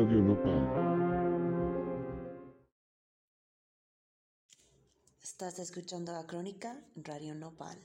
Radio Nopal. Estás escuchando a Crónica Radio Nopal.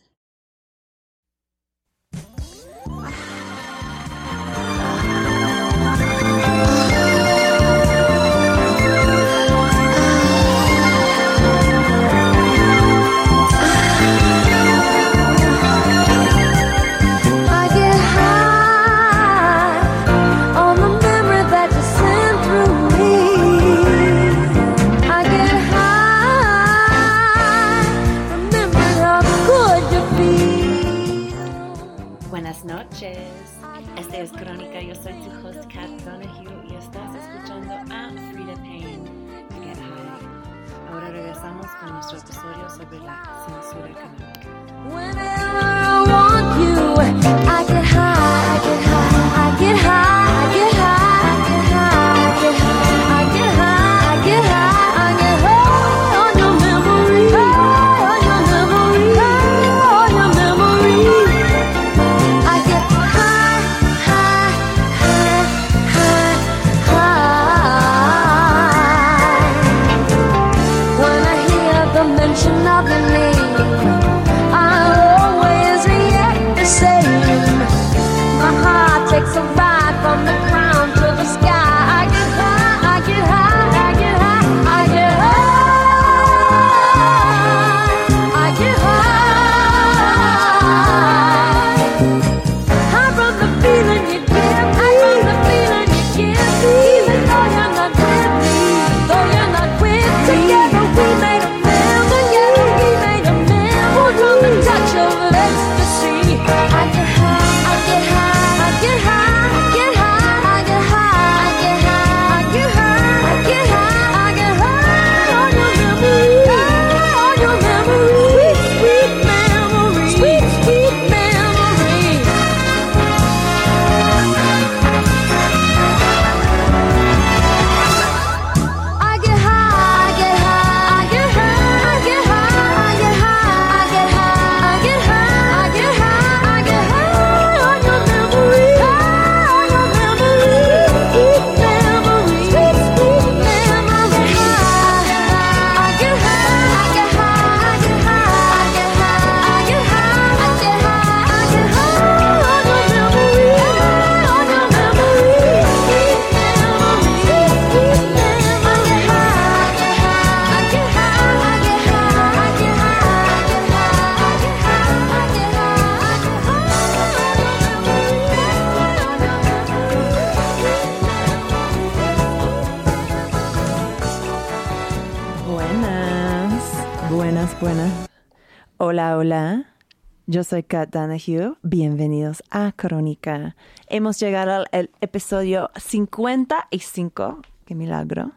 Soy Kat Donahue. Bienvenidos a Crónica. Hemos llegado al episodio 55. Qué milagro.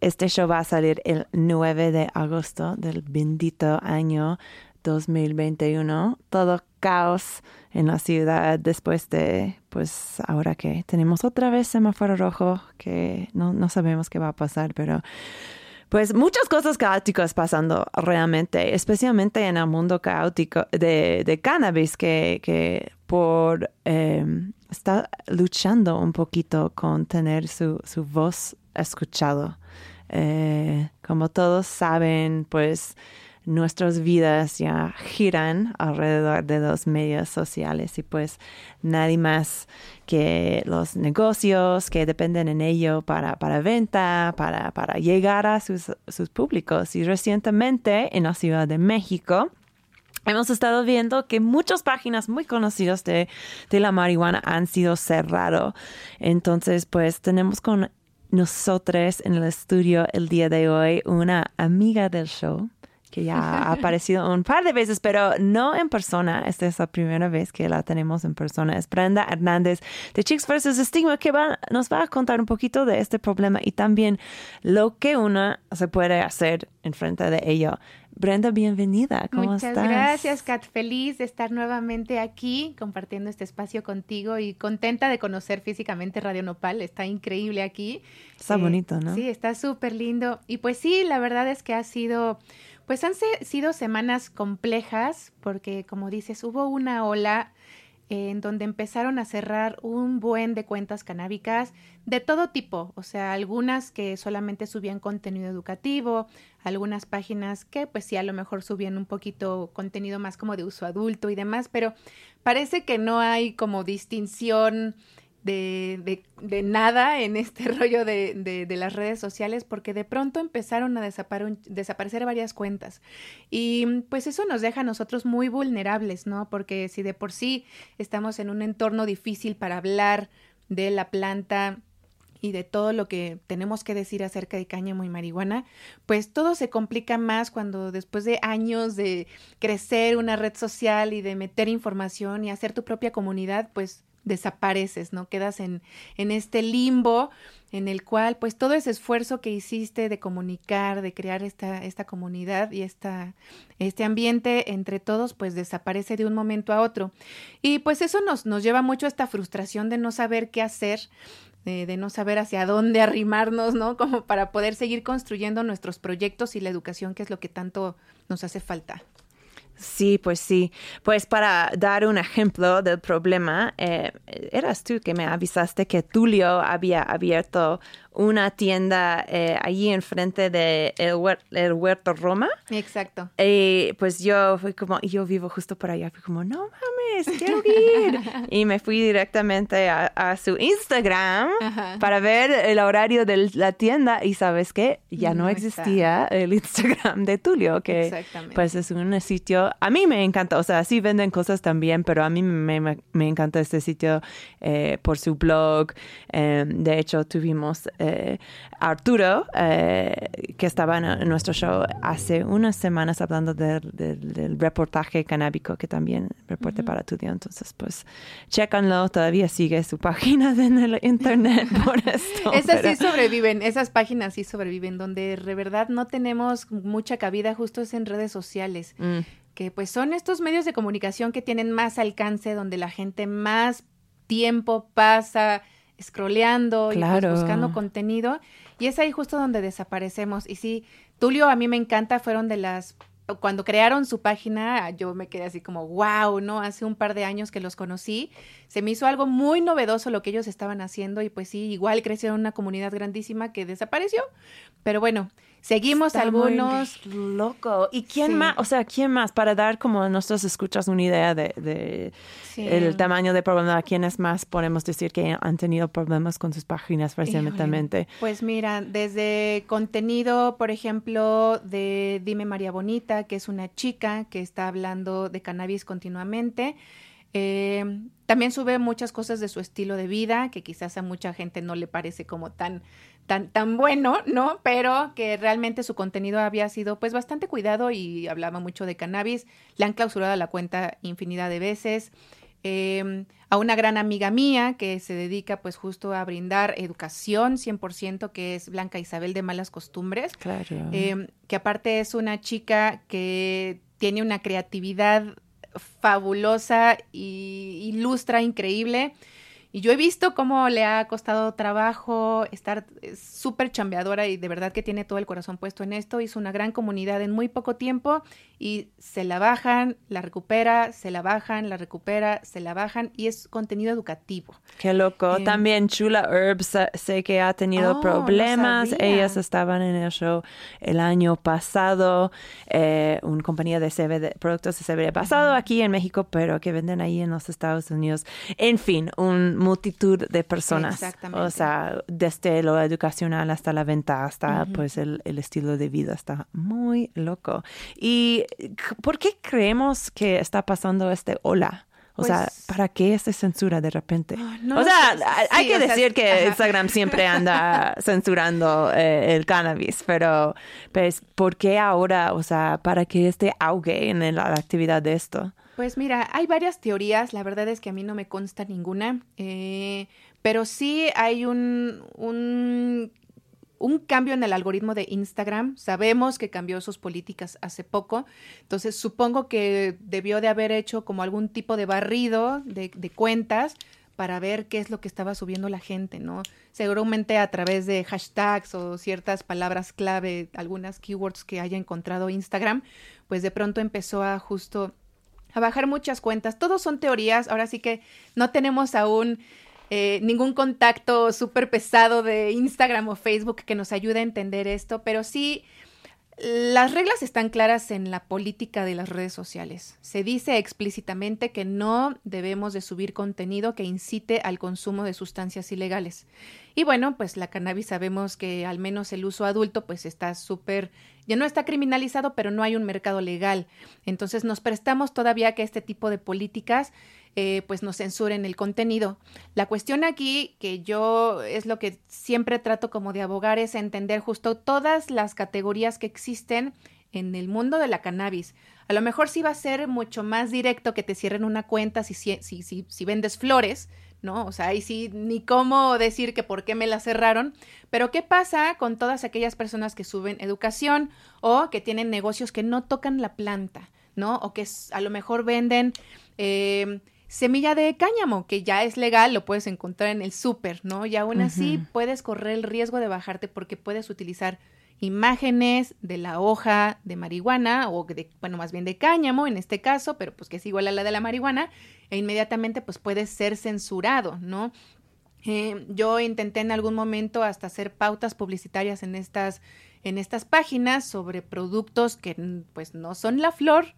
Este show va a salir el 9 de agosto del bendito año 2021. Todo caos en la ciudad después de, pues ahora que tenemos otra vez semáforo rojo, que no, no sabemos qué va a pasar, pero pues muchas cosas caóticas pasando realmente, especialmente en el mundo caótico de, de cannabis, que, que por eh, está luchando un poquito con tener su, su voz escuchado. Eh, como todos saben, pues nuestras vidas ya giran alrededor de los medios sociales y pues nadie más que los negocios que dependen en ello para, para venta, para, para llegar a sus, sus públicos. Y recientemente en la Ciudad de México, Hemos estado viendo que muchas páginas muy conocidas de, de la marihuana han sido cerrado. Entonces, pues tenemos con nosotros en el estudio el día de hoy una amiga del show que ya ha aparecido un par de veces, pero no en persona. Esta es la primera vez que la tenemos en persona. Es Brenda Hernández de Chicks vs. Stigma que va, nos va a contar un poquito de este problema y también lo que una se puede hacer en frente de ello. Brenda, bienvenida. ¿Cómo Muchas estás? gracias, Kat. Feliz de estar nuevamente aquí compartiendo este espacio contigo y contenta de conocer físicamente Radio Nopal. Está increíble aquí. Está Eh, bonito, ¿no? Sí, está súper lindo. Y pues sí, la verdad es que ha sido, pues han sido semanas complejas porque, como dices, hubo una ola eh, en donde empezaron a cerrar un buen de cuentas canábicas de todo tipo, o sea, algunas que solamente subían contenido educativo, algunas páginas que pues sí a lo mejor subían un poquito contenido más como de uso adulto y demás, pero parece que no hay como distinción de, de, de nada en este rollo de, de, las redes sociales porque de pronto empezaron a desapare desaparecer varias cuentas y pues eso nos deja a nosotros muy vulnerables, ¿no? Porque si de por sí estamos en un entorno difícil para hablar de la planta y de todo lo que tenemos que decir acerca de cáñamo y marihuana, pues todo se complica más cuando después de años de crecer una red social y de meter información y hacer tu propia comunidad, pues desapareces, ¿no? Quedas en, en este limbo en el cual pues todo ese esfuerzo que hiciste de comunicar, de crear esta, esta comunidad y esta, este ambiente entre todos pues desaparece de un momento a otro. Y pues eso nos, nos lleva mucho a esta frustración de no saber qué hacer, de, de no saber hacia dónde arrimarnos, ¿no? Como para poder seguir construyendo nuestros proyectos y la educación que es lo que tanto nos hace falta. Sí, pues sí. Pues para dar un ejemplo del problema, eh, eras tú que me avisaste que Tulio había abierto una tienda eh, allí enfrente de el, huer el, Huerto Roma. Exacto. Y pues yo fui como, yo vivo justo por allá, fui como, no mames, quiero ir. y me fui directamente a, a su Instagram Ajá. para ver el horario de la tienda y sabes qué, ya no, no existía está. el Instagram de Tulio, que pues es un sitio, a mí me encanta, o sea, sí venden cosas también, pero a mí me, me, me encanta este sitio eh, por su blog. Eh, de hecho, tuvimos eh, Arturo, eh, que estaba en, nuestro show hace unas semanas hablando de, de, del reportaje canábico que también reporte uh -huh. para Tudio. Entonces, pues, chécanlo, todavía sigue su página en el internet por esto. Esas pero... sí sobreviven, esas páginas sí sobreviven, donde de verdad no tenemos mucha cabida justo es en redes sociales. Mm. Que pues son estos medios de comunicación que tienen más alcance, donde la gente más tiempo pasa scrolleando claro. y pues buscando contenido. Y es ahí justo donde desaparecemos. Y sí, Tulio a mí me encanta, fueron de las cuando crearon su página, yo me quedé así como, wow, ¿no? Hace un par de años que los conocí, se me hizo algo muy novedoso lo que ellos estaban haciendo y pues sí, igual crecieron una comunidad grandísima que desapareció, pero bueno, seguimos Está algunos. loco. ¿Y quién sí. más? O sea, ¿quién más? Para dar como a nuestros escuchas una idea de, de sí. el tamaño de problema, ¿quiénes más podemos decir que han tenido problemas con sus páginas recientemente? Pues mira, desde contenido, por ejemplo, de Dime María Bonita, que es una chica que está hablando de cannabis continuamente. Eh, también sube muchas cosas de su estilo de vida, que quizás a mucha gente no le parece como tan, tan, tan bueno, ¿no? Pero que realmente su contenido había sido pues bastante cuidado y hablaba mucho de cannabis. Le han clausurado la cuenta infinidad de veces. Eh, a una gran amiga mía que se dedica pues justo a brindar educación 100%, que es Blanca Isabel de Malas Costumbres. Claro. Eh, que aparte es una chica que tiene una creatividad fabulosa y ilustra increíble. Y yo he visto cómo le ha costado trabajo estar súper chambeadora y de verdad que tiene todo el corazón puesto en esto. Hizo una gran comunidad en muy poco tiempo y se la bajan, la recupera, se la bajan, la recupera, se la bajan y es contenido educativo. Qué loco. Eh, También Chula Herbs sé que ha tenido oh, problemas. No Ellas estaban en el show el año pasado. Eh, una compañía de CBD, productos de CBD pasado aquí en México, pero que venden ahí en los Estados Unidos. En fin, un multitud de personas. O sea, desde lo educacional hasta la venta, hasta uh -huh. pues el, el, estilo de vida. Está muy loco. ¿Y por qué creemos que está pasando este ola? O pues, sea, ¿para qué esta censura de repente? Oh, no, o sea, sí, hay que decir sea, que ajá. Instagram siempre anda censurando eh, el cannabis, pero pues, ¿por qué ahora? O sea, ¿para qué este auge en la actividad de esto? Pues mira, hay varias teorías, la verdad es que a mí no me consta ninguna, eh, pero sí hay un, un, un, cambio en el algoritmo de Instagram. Sabemos que cambió sus políticas hace poco, entonces supongo que debió de haber hecho como algún tipo de barrido de, cuentas para ver qué es lo que estaba subiendo la gente, ¿no? Seguramente a través de hashtags o ciertas palabras clave, algunas keywords que haya encontrado Instagram, pues de pronto empezó a justo a bajar muchas cuentas. Todos son teorías, ahora sí que no tenemos aún eh, ningún contacto súper pesado de Instagram o Facebook que nos ayude a entender esto, pero sí las reglas están claras en la política de las redes sociales. Se dice explícitamente que no debemos de subir contenido que incite al consumo de sustancias ilegales. Y bueno, pues la cannabis sabemos que al menos el uso adulto pues está súper, ya no está criminalizado, pero no hay un mercado legal. Entonces nos prestamos todavía que este tipo de políticas eh, pues nos censuren el contenido. La cuestión aquí, que yo es lo que siempre trato como de abogar, es entender justo todas las categorías que existen en el mundo de la cannabis. A lo mejor sí va a ser mucho más directo que te cierren una cuenta si, si, si, si vendes flores, ¿no? O sea, ahí sí, ni cómo decir que por qué me la cerraron, pero ¿qué pasa con todas aquellas personas que suben educación o que tienen negocios que no tocan la planta, ¿no? O que a lo mejor venden... Eh, semilla de cáñamo, que ya es legal, lo puedes encontrar en el súper, ¿no? Y aún así puedes correr el riesgo de bajarte porque puedes utilizar imágenes de la hoja de marihuana o de, bueno, más bien de cáñamo en este caso, pero pues que es igual a la de la marihuana, e inmediatamente pues puedes ser censurado, ¿no? Eh, yo intenté en algún momento hasta hacer pautas publicitarias en estas, en estas páginas sobre productos que pues no son la flor,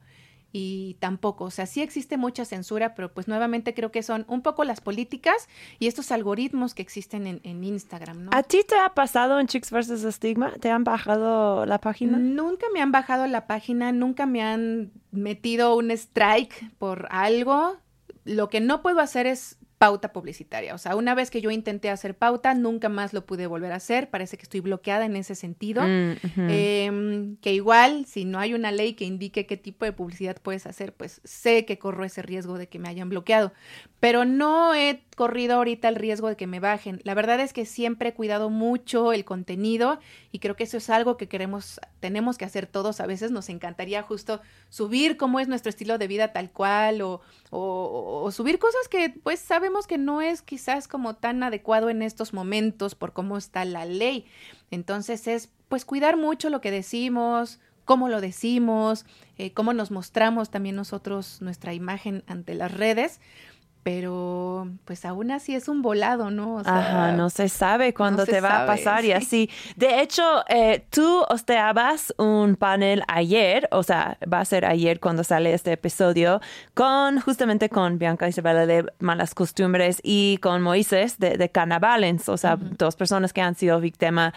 y tampoco, o sea, sí existe mucha censura, pero pues nuevamente creo que son un poco las políticas y estos algoritmos que existen en, en Instagram, ¿no? ¿A ti te ha pasado en Chicks vs. Stigma? ¿Te han bajado la página? Nunca me han bajado la página, nunca me han metido un strike por algo. Lo que no puedo hacer es pauta publicitaria. O sea, una vez que yo intenté hacer pauta, nunca más lo pude volver a hacer. Parece que estoy bloqueada en ese sentido. Mm. Em, que igual, si no hay una ley que indique qué tipo de publicidad puedes hacer, pues sé que corro ese riesgo de que me hayan bloqueado. Pero no he corrido ahorita el riesgo de que me bajen. La verdad es que siempre he cuidado mucho el contenido y creo que eso es algo que queremos, tenemos que hacer todos. A veces nos encantaría justo subir cómo es nuestro estilo de vida tal cual o, o, subir cosas que pues sabemos que no es quizás como tan adecuado en estos momentos por cómo está la ley. Entonces es pues cuidar mucho lo que decimos, cómo lo decimos, eh, cómo nos mostramos también nosotros nuestra imagen ante las redes. Pero pues aún así es un volado, ¿no? O sea, Ajá, no se sabe cuándo se te va a pasar y sí. así. De hecho, eh, tú hosteabas un panel ayer, o sea, va a ser ayer cuando sale este episodio, con justamente con Bianca Isabela de Malas Costumbres y con Moisés de, de Carnavalens, o sea, dos personas que han sido víctimas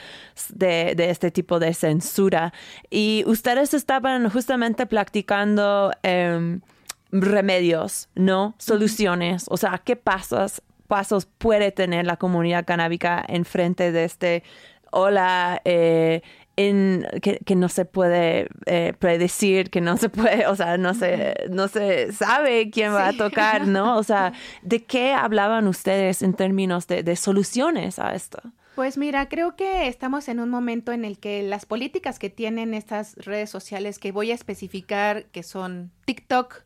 de, de este tipo de censura. Y ustedes estaban justamente practicando... em, remedios, ¿no? Soluciones. O sea, ¿qué pasos, pasos puede tener la comunidad canábica en frente de este hola eh, en, que, que no se puede eh, predecir, que no se puede, o sea, no se, no se sabe quién va a tocar, ¿no? O sea, ¿de qué hablaban ustedes en términos de, de soluciones a esto? Pues mira, creo que estamos en un momento en el que las políticas que tienen estas redes sociales que voy a especificar, que son TikTok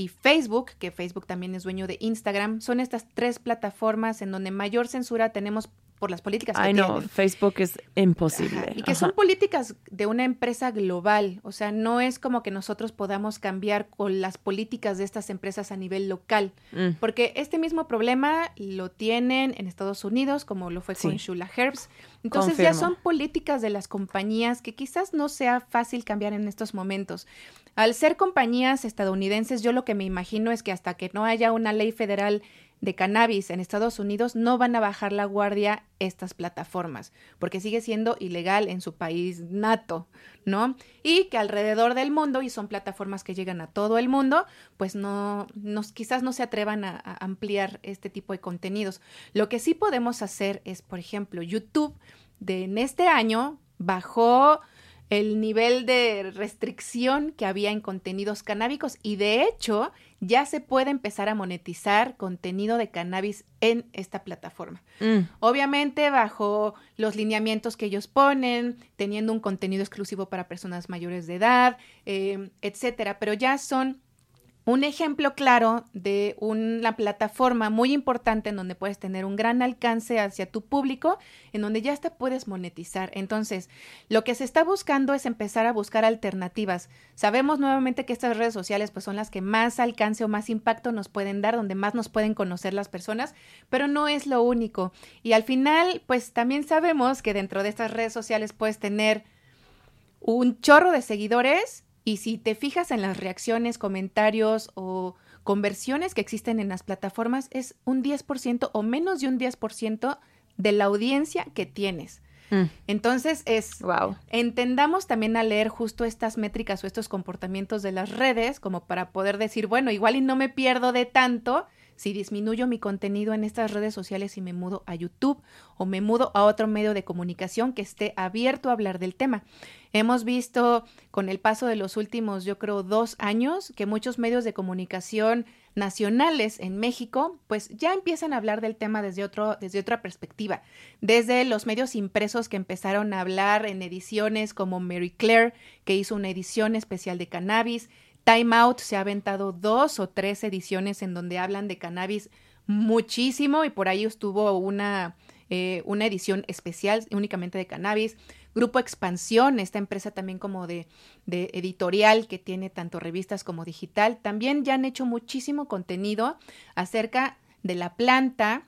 y Facebook, que Facebook también es dueño de Instagram, son estas tres plataformas en donde mayor censura tenemos por las políticas que Ay, no. Facebook es imposible. Ajá, Y que Ajá. son políticas de una empresa global, o sea, no es como que nosotros podamos cambiar con las políticas de estas empresas a nivel local, Mm. porque este mismo problema lo tienen en Estados Unidos, como lo fue con. Shula Herbs. Entonces ya son políticas de las compañías que quizás no sea fácil cambiar en estos momentos. Al ser compañías estadounidenses, yo lo que me imagino es que hasta que no haya una ley federal de cannabis en Estados Unidos, no van a bajar la guardia estas plataformas, porque sigue siendo ilegal en su país nato, ¿no? Y que alrededor del mundo, y son plataformas que llegan a todo el mundo, pues no, nos, quizás no se atrevan a, ampliar este tipo de contenidos. Lo que sí podemos hacer es, por ejemplo, YouTube, de en este año bajó el nivel de restricción que había en contenidos canábicos y de hecho ya se puede empezar a monetizar contenido de cannabis en esta plataforma. Mm. Obviamente bajo los lineamientos que ellos ponen, teniendo un contenido exclusivo para personas mayores de edad, eh, etcétera, pero ya son un ejemplo claro de una plataforma muy importante en donde puedes tener un gran alcance hacia tu público, en donde ya te puedes monetizar. Entonces, lo que se está buscando es empezar a buscar alternativas. Sabemos nuevamente que estas redes sociales pues son las que más alcance o más impacto nos pueden dar, donde más nos pueden conocer las personas, pero no es lo único. Y al final, pues también sabemos que dentro de estas redes sociales puedes tener un chorro de seguidores y si te fijas en las reacciones, comentarios o conversiones que existen en las plataformas, es un 10% o menos de un 10% de la audiencia que tienes. Mm. Entonces es, Wow. entendamos también a leer justo estas métricas o estos comportamientos de las redes como para poder decir, bueno, igual y no me pierdo de tanto si disminuyo mi contenido en estas redes sociales y me mudo a YouTube o me mudo a otro medio de comunicación que esté abierto a hablar del tema. Hemos visto con el paso de los últimos, yo creo, dos años, que muchos medios de comunicación nacionales en México, pues ya empiezan a hablar del tema desde, otro, desde otra perspectiva. Desde los medios impresos que empezaron a hablar en ediciones como Mary Claire, que hizo una edición especial de cannabis. Time Out se ha aventado dos o tres ediciones en donde hablan de cannabis muchísimo y por ahí estuvo una, eh, una edición especial únicamente de cannabis. Grupo Expansión, esta empresa también como de, de editorial que tiene tanto revistas como digital, también ya han hecho muchísimo contenido acerca de la planta,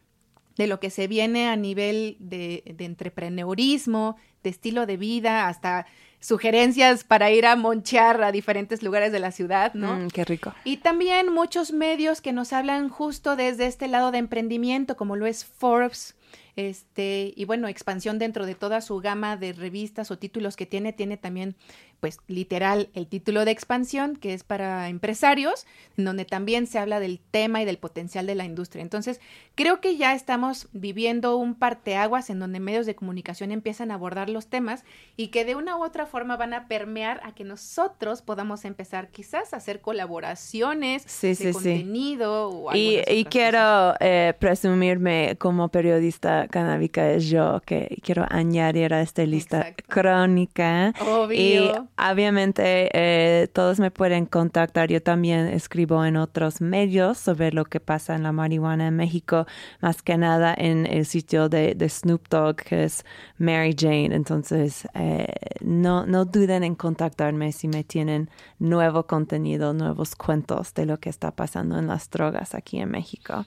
de lo que se viene a nivel de, de entrepreneurismo, de estilo de vida, hasta sugerencias para ir a monchear a diferentes lugares de la ciudad, ¿no? Mm, qué rico. Y también muchos medios que nos hablan justo desde este lado de emprendimiento, como lo es Forbes, este, y bueno, expansión dentro de toda su gama de revistas o títulos que tiene, tiene también, pues, literal, el título de expansión, que es para empresarios, en donde también se habla del tema y del potencial de la industria. Entonces, creo que ya estamos viviendo un parteaguas en donde medios de comunicación empiezan a abordar los temas y que de una u otra forma van a permear a que nosotros podamos empezar quizás a hacer colaboraciones Sí, de sí, sí. contenido o Y, y quiero eh, presumirme como periodista canábica es yo, que quiero añadir a esta lista Exacto. crónica. Obvio. Y obviamente eh, todos me pueden contactar. Yo también escribo en otros medios sobre lo que pasa en la marihuana en México, más que nada en el sitio de, de Snoop Dogg, que es Mary Jane. Entonces, eh, no, no duden en contactarme si me tienen nuevo contenido, nuevos cuentos de lo que está pasando en las drogas aquí en México.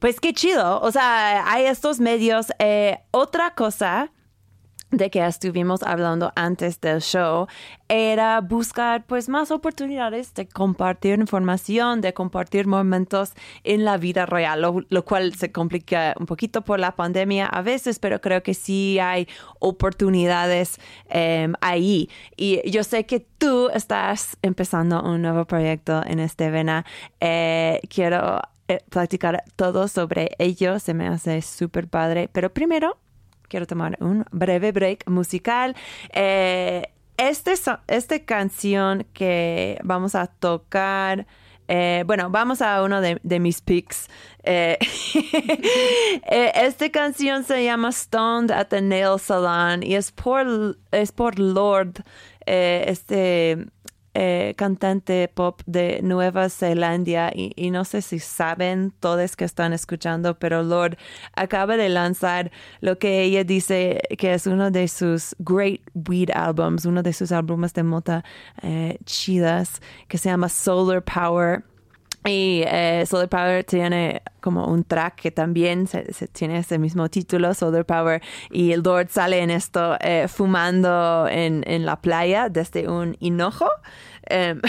Pues qué chido. O sea, hay estos medios. Eh, otra cosa de que estuvimos hablando antes del show era buscar pues más oportunidades de compartir información, de compartir momentos en la vida real, lo, lo cual se complica un poquito por la pandemia a veces, pero creo que sí hay oportunidades em, ahí. Y yo sé que tú estás empezando un nuevo proyecto en este vena. Eh, quiero eh, platicar todo sobre ello, se me hace súper padre, pero primero quiero tomar un breve break musical. Eh, este, esta canción que vamos a tocar, eh, bueno, vamos a uno de, de mis picks. Eh, eh, esta canción se llama Stoned at the Nail Salon y es por, es por Lord, este eh, cantante pop de Nueva Zelanda y, no sé si saben todos que están escuchando, pero Lord acaba de lanzar lo que ella dice que es uno de sus great weed albums, uno de sus álbumes de mota eh, chidas que se llama Solar Power. Y eh, Solar Power tiene como un track que también se, se tiene ese mismo título, Solar Power, y el Lord sale en esto eh, fumando en, en la playa desde un hinojo. Em,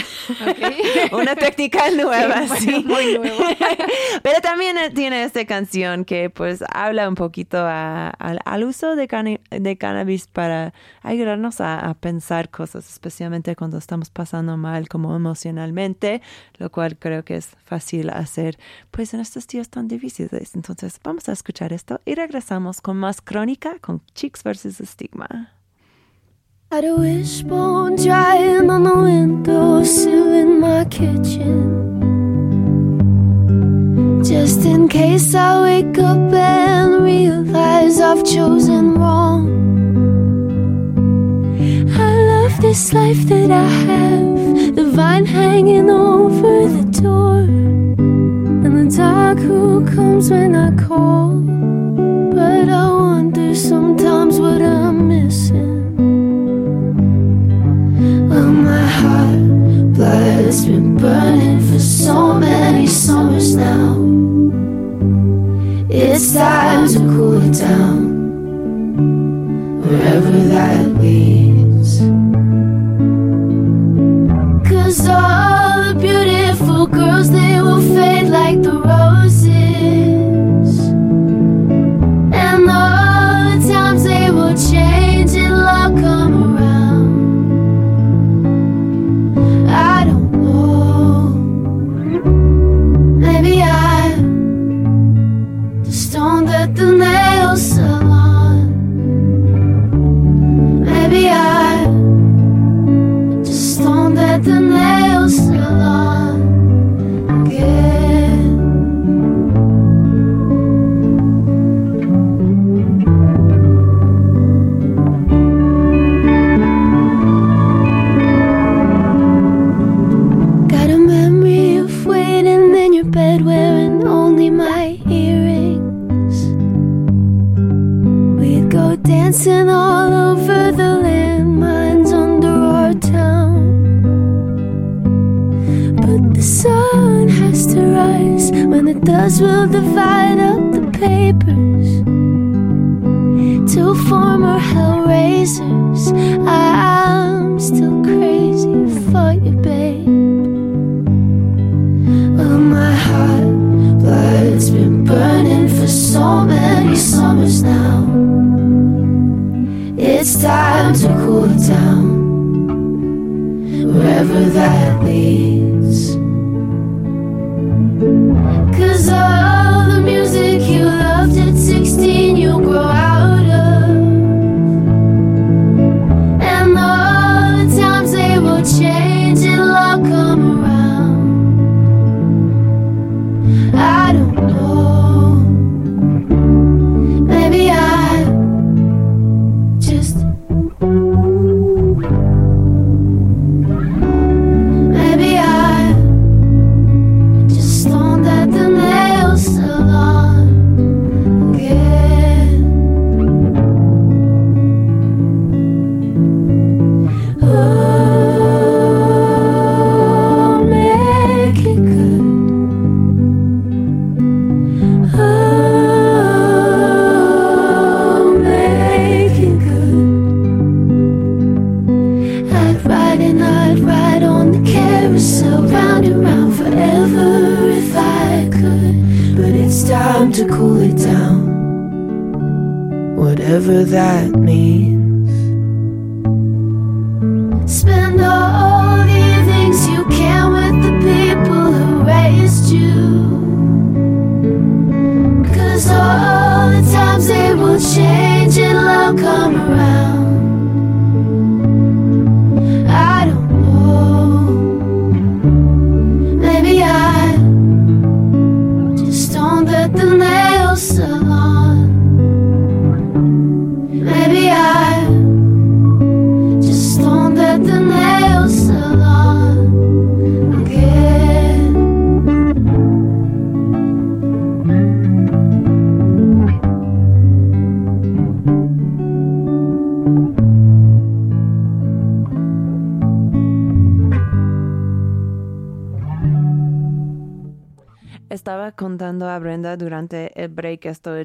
una técnica nueva, Sí, sí. muy nuevo. Pero también eh, tiene esta canción que pues habla un poquito a- al- al uso de, cani- de cannabis para ayudarnos a, a pensar cosas, especialmente cuando estamos pasando mal como emocionalmente, lo cual creo que es fácil hacer pues en estos días tan difíciles. Entonces vamos a escuchar esto y regresamos con más crónica con Chicks versus Stigma. Had a wishbone drying on the windowsill in my kitchen. Just in case I wake up and realize I've chosen wrong. I love this life that I have, the vine hanging over the door, the dark who comes when I call. But I wonder sometimes what I'm missing. Well, my heart blood's been burning for so many summers now. It's time to cool it down, wherever that leads. Cause all like the whatever that means.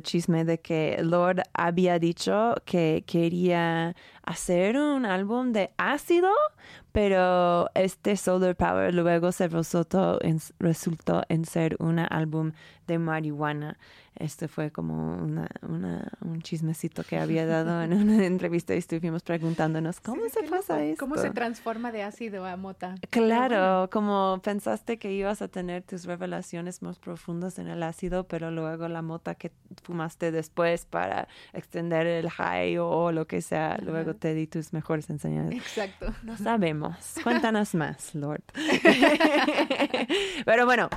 Chisme de que Lord había dicho que quería hacer un álbum de ácido, pero este Solar Power luego se resultó en ser un álbum de marihuana. Este fue como una, una- un chismecito que había dado en una entrevista y estuvimos preguntándonos, ¿cómo Sí, se pasa loco. esto? ¿Cómo se transforma de ácido a mota? Claro, bueno, como pensaste que ibas a tener tus revelaciones más profundas en el ácido, pero luego la mota que fumaste después para extender el high o, lo que sea, luego te di tus mejores enseñanzas. Exacto. No sabemos. Cuéntanos más, Lord. pero bueno,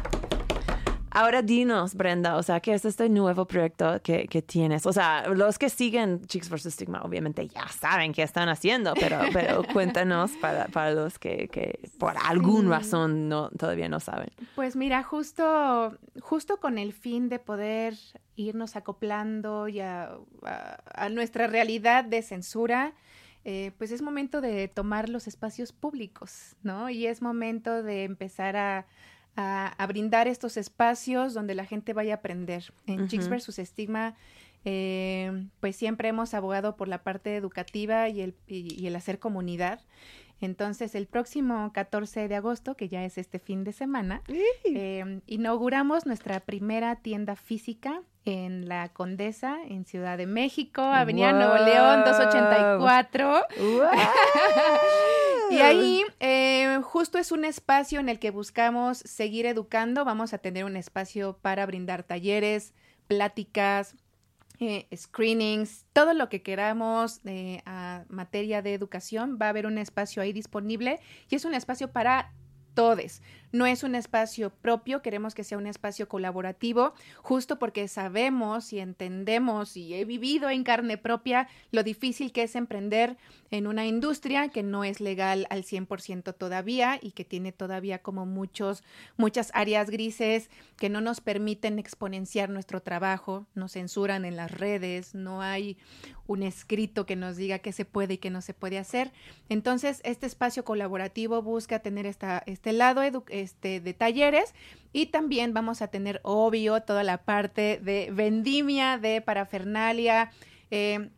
Ahora dinos, Brenda, o sea, ¿qué es este nuevo proyecto que, que tienes? O sea, los que siguen Chicks vs. Stigma obviamente ya saben qué están haciendo, pero, pero cuéntanos para, para los que, que por alguna Sí. razón no, todavía no saben. Pues mira, justo, justo con el fin de poder irnos acoplando ya a, a nuestra realidad de censura, eh, pues es momento de tomar los espacios públicos, ¿no? Y es momento de empezar a, a- a brindar estos espacios donde la gente vaya a aprender. En Chicks Ujú. vs. Stigma, eh, pues siempre hemos abogado por la parte educativa y el, y- y el hacer comunidad. Entonces, el próximo 14 de agosto, que ya es este fin de semana, eh, inauguramos nuestra primera tienda física en la Condesa, en Ciudad de México, Avenida Nuevo León, 284. Y ahí eh, justo es un espacio en el que buscamos seguir educando. Vamos a tener un espacio para brindar talleres, pláticas, eh, screenings, todo lo que queramos eh, a materia de educación. Va a haber un espacio ahí disponible y es un espacio para todos. No es un espacio propio, queremos que sea un espacio colaborativo, justo porque sabemos y entendemos y he vivido en carne propia lo difícil que es emprender en una industria que no es legal al 100% todavía y que tiene todavía como muchos muchas áreas grises que no nos permiten exponenciar nuestro trabajo, nos censuran en las redes, no hay un escrito que nos diga qué se puede y qué no se puede hacer. Entonces, este espacio colaborativo busca tener esta, este lado este, de talleres y también vamos a tener, obvio, toda la parte de vendimia, de parafernalia. eh,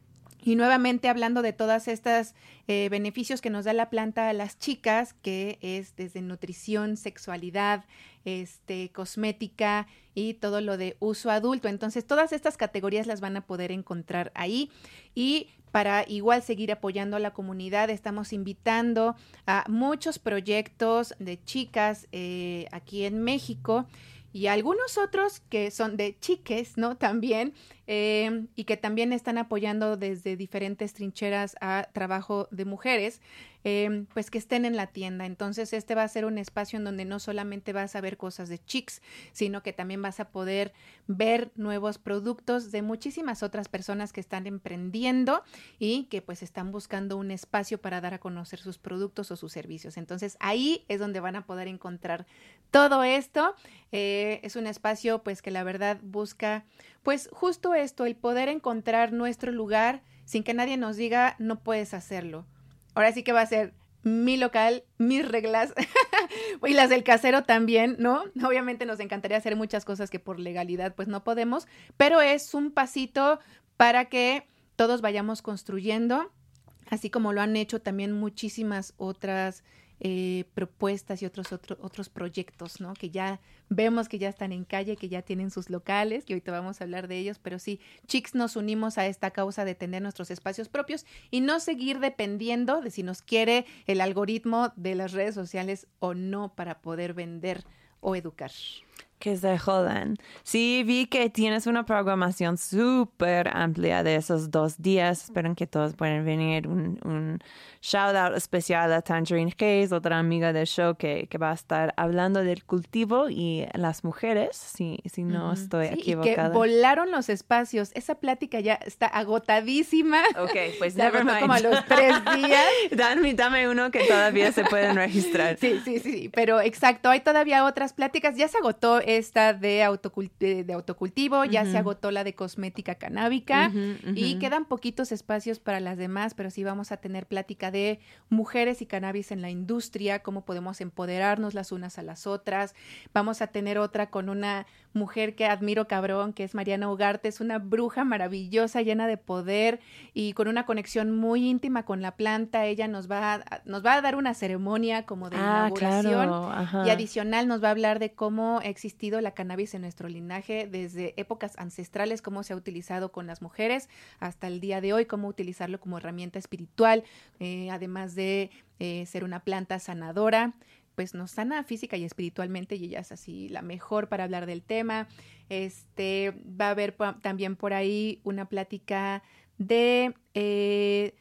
y nuevamente hablando de todas estas eh, beneficios que nos da la planta a las chicas, que es desde nutrición, sexualidad, este, cosmética y todo lo de uso adulto. Entonces, todas estas categorías las van a poder encontrar ahí. Y para igual seguir apoyando a la comunidad, estamos invitando a muchos proyectos de chicas eh, aquí en México y algunos otros que son de chiques, ¿no? También, eh, y que también están apoyando desde diferentes trincheras a trabajo de mujeres, eh, pues que estén en la tienda. Entonces, este va a ser un espacio en donde no solamente vas a ver cosas de chicks, sino que también vas a poder ver nuevos productos de muchísimas otras personas que están emprendiendo y que pues están buscando un espacio para dar a conocer sus productos o sus servicios. Entonces, ahí es donde van a poder encontrar todo esto. Eh, es un espacio pues que la verdad busca pues justo esto, el poder encontrar nuestro lugar sin que nadie nos diga no puedes hacerlo. Ahora sí que va a ser mi local, mis reglas y las del casero también, ¿no? Obviamente nos encantaría hacer muchas cosas que por legalidad pues no podemos, pero es un pasito para que todos vayamos construyendo, así como lo han hecho también muchísimas otras eh, propuestas y otros, otro- otros proyectos, ¿no? Que ya vemos que ya están en calle, que ya tienen sus locales, que ahorita vamos a hablar de ellos, pero sí, Chicks nos unimos a esta causa de tener nuestros espacios propios y no seguir dependiendo de si nos quiere el algoritmo de las redes sociales o no para poder vender o educar. Que se jodan. Sí, vi que tienes una programación súper amplia de esos dos días. Espero que todos puedan venir. Un, un shout out especial a Tangerine Hayes, otra amiga del show que, que va a estar hablando del cultivo y las mujeres, si, si no estoy Sí, y que equivocada. volaron los espacios. Esa plática ya está agotadísima. ok, pues never mind. como a los tres días. dame, dame uno que todavía se pueden registrar. Sí, sí, sí, pero exacto, hay todavía otras pláticas. Ya se agotó esta de, autocul- de, de autocultivo, ya se agotó la de cosmética canábica y quedan poquitos espacios para las demás, pero sí vamos a tener plática de mujeres y cannabis en la industria, cómo podemos empoderarnos las unas a las otras. Vamos a tener otra con una mujer que admiro cabrón, que es Mariana Ugarte, es una bruja maravillosa, llena de poder y con una conexión muy íntima con la planta. Ella nos va a, nos va a dar una ceremonia como de Ah, inauguración. claro. Y adicional nos va a hablar de cómo ha la cannabis en nuestro linaje desde épocas ancestrales, cómo se ha utilizado con las mujeres hasta el día de hoy, cómo utilizarlo como herramienta espiritual, eh, además de eh, ser una planta sanadora pues nos sana física y espiritualmente y ella es así la mejor para hablar del tema. Este va a haber también por ahí una plática de eh,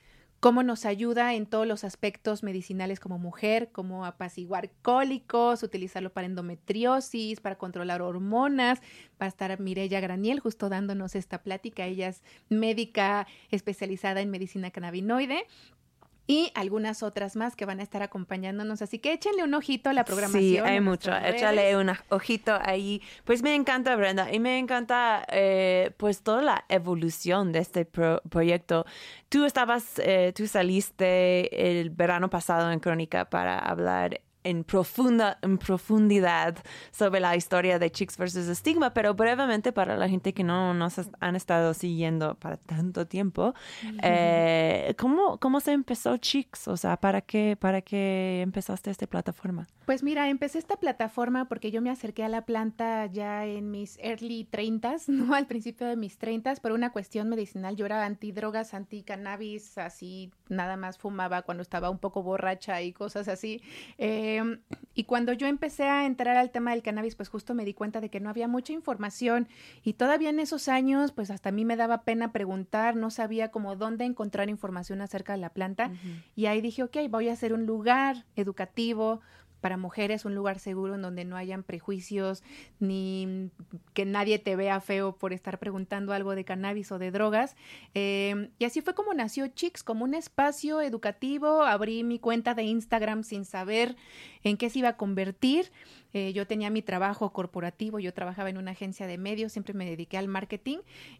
cómo nos ayuda en todos los aspectos medicinales como mujer, como apaciguar cólicos, utilizarlo para endometriosis, para controlar hormonas. Va a estar Mireya Graniel justo dándonos esta plática. Ella es médica especializada en medicina cannabinoide y algunas otras más que van a estar acompañándonos. Así que échenle un ojito a la programación. Sí, hay mucho. Échale un ojito ahí. Pues me encanta, Brenda, y me encanta eh, pues toda la evolución de este pro- proyecto. Tú estabas, eh, tú saliste el verano pasado en Crónica para hablar en profunda en profundidad sobre la historia de Chicks versus Stigma, pero brevemente para la gente que no nos han estado siguiendo para tanto tiempo, eh, ¿cómo, ¿cómo se empezó Chicks? O sea, ¿para qué, para qué empezaste esta plataforma? Pues mira, empecé esta plataforma porque yo me acerqué a la planta ya en mis early 30s, ¿no? Al principio de mis 30s, por una cuestión medicinal. Yo era antidrogas, anti-cannabis, así nada más fumaba cuando estaba un poco borracha y cosas así. Eh, y cuando yo empecé a entrar al tema del cannabis, pues justo me di cuenta de que no había mucha información y todavía en esos años, pues hasta a mí me daba pena preguntar, no sabía como dónde encontrar información acerca de la planta. Y ahí dije, ok, voy a hacer un lugar educativo para mujeres, un lugar seguro en donde no hayan prejuicios ni que nadie te vea feo por estar preguntando algo de cannabis o de drogas. Eh, y así fue como nació Chicks, como un espacio educativo. Abrí mi cuenta de Instagram sin saber en qué se iba a convertir. Eh, yo tenía mi trabajo corporativo, yo trabajaba en una agencia de medios, siempre me dediqué al marketing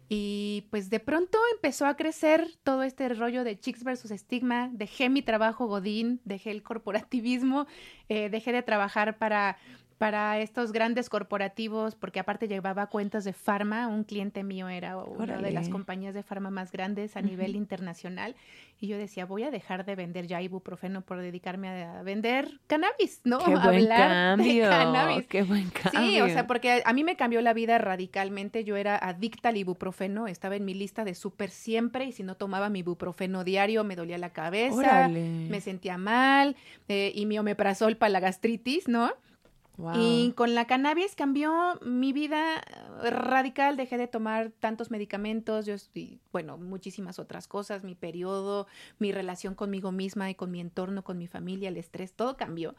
y pues de pronto empezó a crecer todo este rollo de Chicks versus Estigma. Dejé mi trabajo Godín, dejé el corporativismo, eh, dejé de trabajar para para estos grandes corporativos, porque aparte llevaba cuentas de farma, un cliente mío era una de las compañías de farma más grandes a nivel internacional, y yo decía, voy a dejar de vender ya ibuprofeno por dedicarme a, vender cannabis, ¿no? Qué buen hablar de cannabis. Qué buen cambio. Sí, o sea, porque a mí me cambió la vida radicalmente. Yo era adicta al ibuprofeno, estaba en mi lista de súper siempre y si no tomaba mi ibuprofeno diario me dolía la cabeza, Órale. me sentía mal eh, y mi omeprazol para la gastritis, ¿no? Wow. Y con la cannabis cambió mi vida radical, dejé de tomar tantos medicamentos, yo y, bueno, muchísimas otras cosas, mi periodo, mi relación conmigo misma y con mi entorno, con mi familia, el estrés, todo cambió.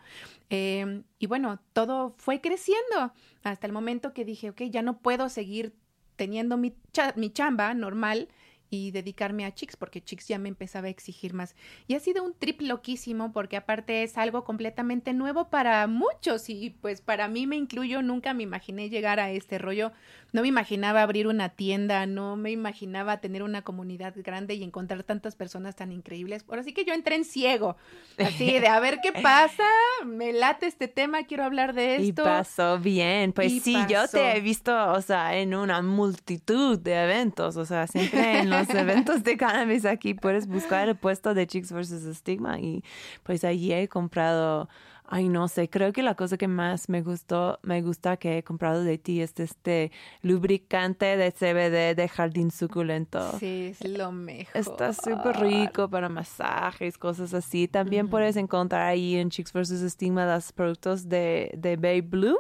Eh, y bueno, todo fue creciendo hasta el momento que dije, ok, ya no puedo seguir teniendo mi, cha- mi chamba normal y dedicarme a Chicks porque Chicks ya me empezaba a exigir más. Y ha sido un trip loquísimo porque aparte es algo completamente nuevo para muchos y pues para mí me incluyo, nunca me imaginé llegar a este rollo, no me imaginaba abrir una tienda, no me imaginaba tener una comunidad grande y encontrar tantas personas tan increíbles. Ahora sí que yo entré en ciego, así de a ver qué pasa, me late este tema, quiero hablar de Y esto. pasó bien. Pues Y sí, yo pasó. te he visto, o sea, en una multitud de eventos. O sea, siempre en los eventos de cannabis aquí puedes buscar el puesto de Chicks versus Stigma. Y pues allí he comprado, ay, no sé, creo que la cosa que más me gustó, me gusta que he comprado de ti es este lubricante de CBD de jardín suculento. Sí, es lo mejor. Está súper rico para masajes, cosas así. También puedes encontrar ahí en Chicks vs. Stigma los productos de, de Bay Blue.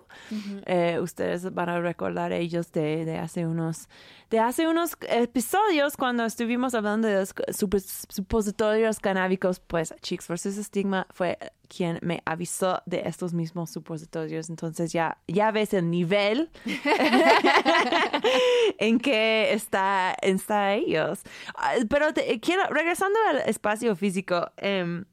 Eh, ustedes van a recordar ellos de, de hace unos de hace unos episodios cuando estuvimos hablando de los supos- supositorios canábicos, pues Chicks vs. Stigma fue quien me avisó de estos mismos supositorios. Entonces ya, ya ves el nivel en que está, está ellos. Ah, Pero te- quiero, regresando al espacio físico, em,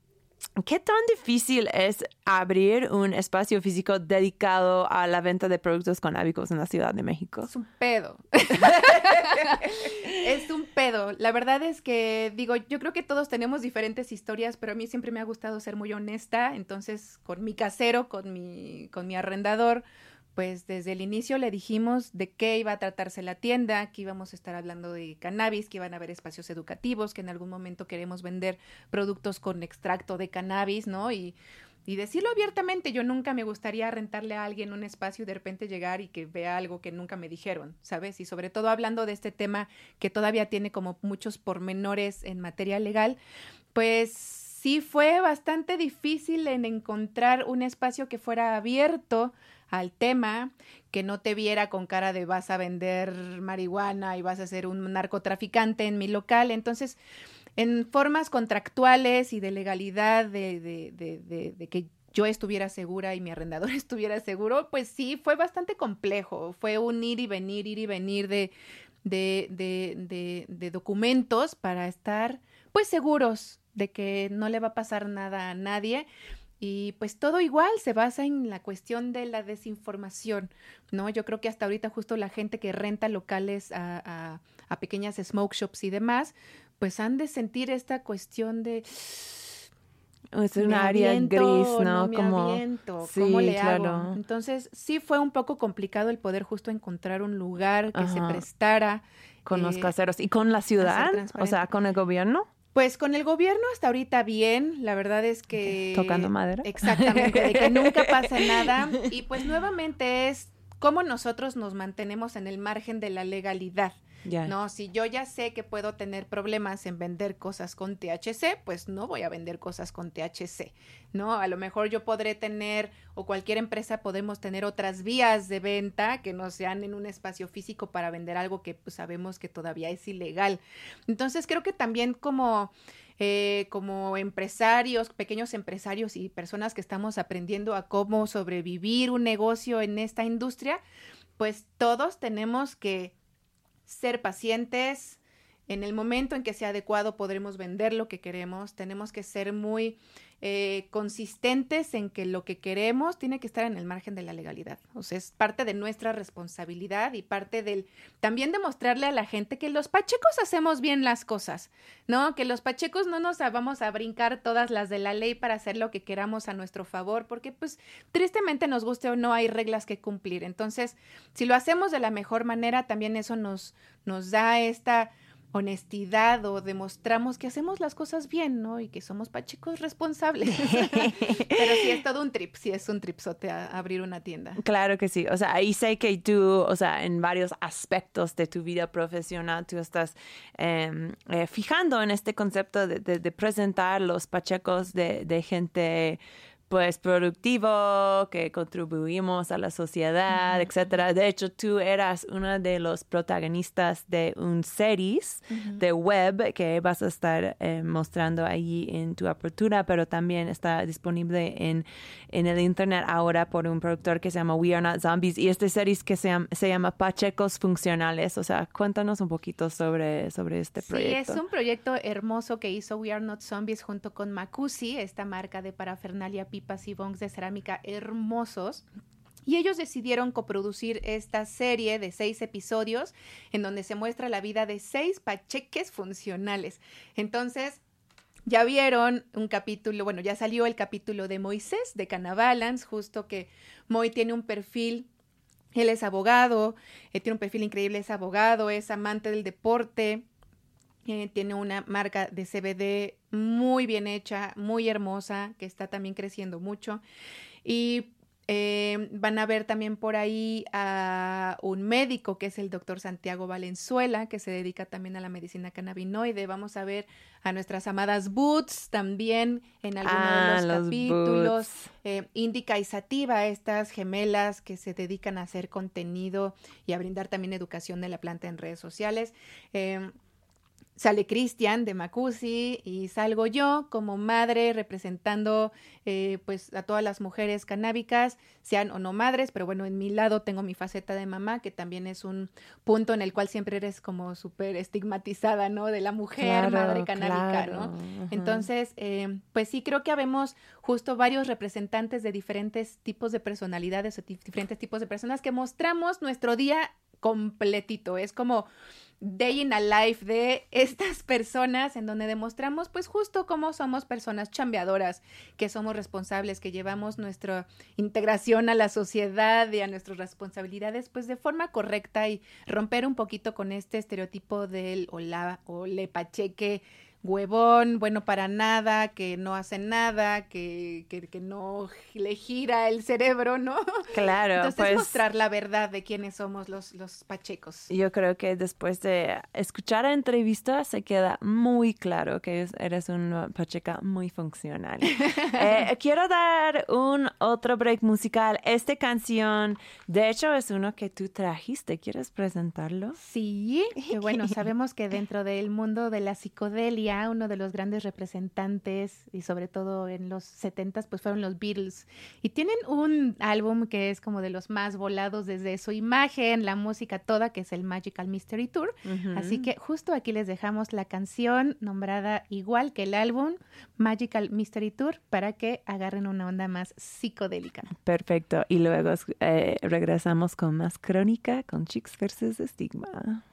¿qué tan difícil es abrir un espacio físico dedicado a la venta de productos canábicos en la Ciudad de México? Es un pedo. es un pedo. La verdad es que, digo, yo creo que todos tenemos diferentes historias, pero a mí siempre me ha gustado ser muy honesta. Entonces, con mi casero, con mi, con mi arrendador, pues desde el inicio le dijimos de qué iba a tratarse la tienda, que íbamos a estar hablando de cannabis, que iban a haber espacios educativos, que en algún momento queremos vender productos con extracto de cannabis, ¿no? Y y decirlo abiertamente, yo nunca me gustaría rentarle a alguien un espacio y de repente llegar y que vea algo que nunca me dijeron, ¿sabes? Y sobre todo hablando de este tema que todavía tiene como muchos pormenores en materia legal, pues sí fue bastante difícil en encontrar un espacio que fuera abierto al tema, que no te viera con cara de vas a vender marihuana y vas a ser un narcotraficante en mi local. Entonces, en formas contractuales y de legalidad de, de, de, de, que yo estuviera segura y mi arrendador estuviera seguro, pues sí, fue bastante complejo. Fue un ir y venir, ir y venir de, de, de, de, de documentos para estar pues seguros de que no le va a pasar nada a nadie. Y pues todo igual se basa en la cuestión de la desinformación, ¿no? Yo creo que hasta ahorita justo la gente que renta locales a, a, a pequeñas smoke shops y demás, pues han de sentir esta cuestión de Es un área aviento gris, ¿no? me Como aviento, sí, ¿cómo le claro. hago? Entonces, sí fue un poco complicado el poder justo encontrar un lugar que se prestara. con los eh, caseros y con la ciudad, o sea, con el gobierno. Pues con el gobierno hasta ahorita bien, la verdad es que... Tocando madera. Exactamente, de que nunca pase nada. Y pues nuevamente es cómo nosotros nos mantenemos en el margen de la legalidad. No, si yo ya sé que puedo tener problemas en vender cosas con THC, pues no voy a vender cosas con THC, ¿no? A lo mejor yo podré tener, o cualquier empresa podemos tener otras vías de venta que no sean en un espacio físico para vender algo que pues, sabemos que todavía es ilegal. Entonces creo que también como... eh, como empresarios, pequeños empresarios y personas que estamos aprendiendo a cómo sobrevivir un negocio en esta industria, pues todos tenemos que ser pacientes. En el momento en que sea adecuado podremos vender lo que queremos. Tenemos que ser muy eh, consistentes en que lo que queremos tiene que estar en el margen de la legalidad. O sea, es parte de nuestra responsabilidad y parte del también demostrarle a la gente que los pachecos hacemos bien las cosas, ¿no? Que los pachecos no nos vamos a brincar todas las de la ley para hacer lo que queramos a nuestro favor, porque pues tristemente nos guste o no hay reglas que cumplir. Entonces, si lo hacemos de la mejor manera, también eso nos, nos da esta honestidad o demostramos que hacemos las cosas bien, ¿no? Y que somos pachecos responsables. Pero sí es todo un trip, sí es un tripsote a, a abrir una tienda. Claro que sí. O sea, ahí sé que tú, o sea, en varios aspectos de tu vida profesional, tú estás eh, eh, fijando en este concepto de, de- de presentar los pachecos de, de gente pues productivo, que contribuimos a la sociedad, etcétera. De hecho, tú eras una de los protagonistas de un series de web que vas a estar eh, mostrando allí en tu apertura, pero también está disponible en, en el internet ahora por un productor que se llama We Are Not Zombies y este series que se llama, se llama Pachecos Funcionales. O sea, cuéntanos un poquito sobre, sobre este proyecto. Sí, es un proyecto hermoso que hizo We Are Not Zombies junto con Macusi, esta marca de parafernalia, pipas y bongs de cerámica hermosos. Y ellos decidieron coproducir esta serie de seis episodios en donde se muestra la vida de seis pacheques funcionales. Entonces, ya vieron un capítulo, bueno, ya salió el capítulo de Moisés de Canabalance, justo que Moy tiene un perfil él es abogado, eh, tiene un perfil increíble, es abogado, es amante del deporte, eh, tiene una marca de CBD muy bien hecha, muy hermosa, que está también creciendo mucho. Y eh, van a ver también por ahí a un médico que es el doctor Santiago Valenzuela, que se dedica también a la medicina cannabinoide. Vamos a ver a nuestras amadas Boots también en alguno Ah, de los, los capítulos. Eh, Indica y Sativa, estas gemelas que se dedican a hacer contenido y a brindar también educación de la planta en redes sociales. Eh, Sale Cristian de Macusi y salgo yo como madre representando eh, pues a todas las mujeres canábicas, sean o no madres, pero bueno, en mi lado tengo mi faceta de mamá, que también es un punto en el cual siempre eres como súper estigmatizada, ¿no? De la mujer, Claro, madre canábica, claro, ¿no? Entonces, eh, pues sí creo que habemos justo varios representantes de diferentes tipos de personalidades o dif- diferentes tipos de personas que mostramos nuestro día completito. Es como day in a life de estas personas en donde demostramos pues justo cómo somos personas chambeadoras, que somos responsables, que llevamos nuestra integración a la sociedad y a nuestras responsabilidades pues de forma correcta y romper un poquito con este estereotipo del o la o le pacheque huevón, bueno para nada, que no hace nada, que, que, que no le gira el cerebro, ¿no? Claro, Entonces pues mostrar la verdad de quiénes somos los, los pachecos. yo creo que después de escuchar la entrevista se queda muy claro que es- eres una pacheca muy funcional. Eh, quiero dar un otro break musical. Esta canción, de hecho, es uno que tú trajiste. ¿Quieres presentarlo? Sí, que bueno, sabemos que dentro del mundo de la psicodelia ya uno de los grandes representantes y sobre todo en los 70 pues fueron los Beatles y tienen un álbum que es como de los más volados desde su imagen, la música toda que es el Magical Mystery Tour. Así que justo aquí les dejamos la canción nombrada igual que el álbum Magical Mystery Tour para que agarren una onda más psicodélica. Perfecto. Y luego eh, regresamos con más crónica con Chicks versus Estigma.